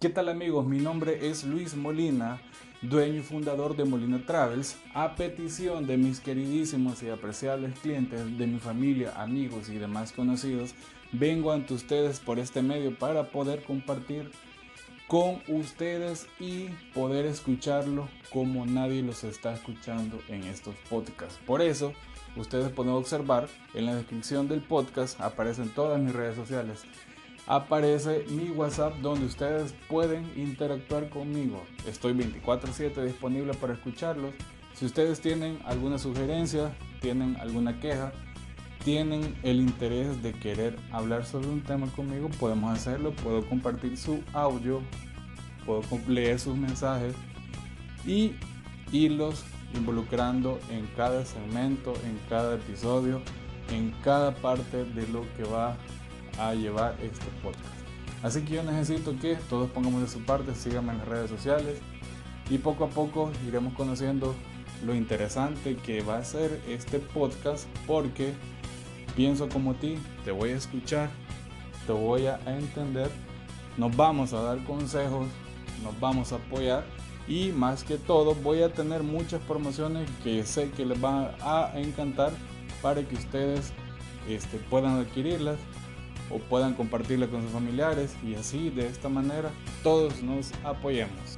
¿Qué tal amigos? Mi nombre es Luis Molina, dueño y fundador de Molina Travels. A petición de mis queridísimos y apreciables clientes, de mi familia, amigos y demás conocidos, vengo ante ustedes por este medio para poder compartir con ustedes y poder escucharlo como nadie los está escuchando en estos podcasts. Por eso, ustedes pueden observar en la descripción del podcast aparecen todas mis redes sociales aparece mi WhatsApp donde ustedes pueden interactuar conmigo. Estoy 24/7 disponible para escucharlos. Si ustedes tienen alguna sugerencia, tienen alguna queja, tienen el interés de querer hablar sobre un tema conmigo, podemos hacerlo. Puedo compartir su audio, puedo leer sus mensajes y irlos involucrando en cada segmento, en cada episodio, en cada parte de lo que va a llevar este podcast. Así que yo necesito que todos pongamos de su parte, síganme en las redes sociales y poco a poco iremos conociendo lo interesante que va a ser este podcast porque pienso como ti, te voy a escuchar, te voy a entender, nos vamos a dar consejos, nos vamos a apoyar y más que todo voy a tener muchas promociones que sé que les van a encantar para que ustedes este, puedan adquirirlas o puedan compartirla con sus familiares y así de esta manera todos nos apoyemos.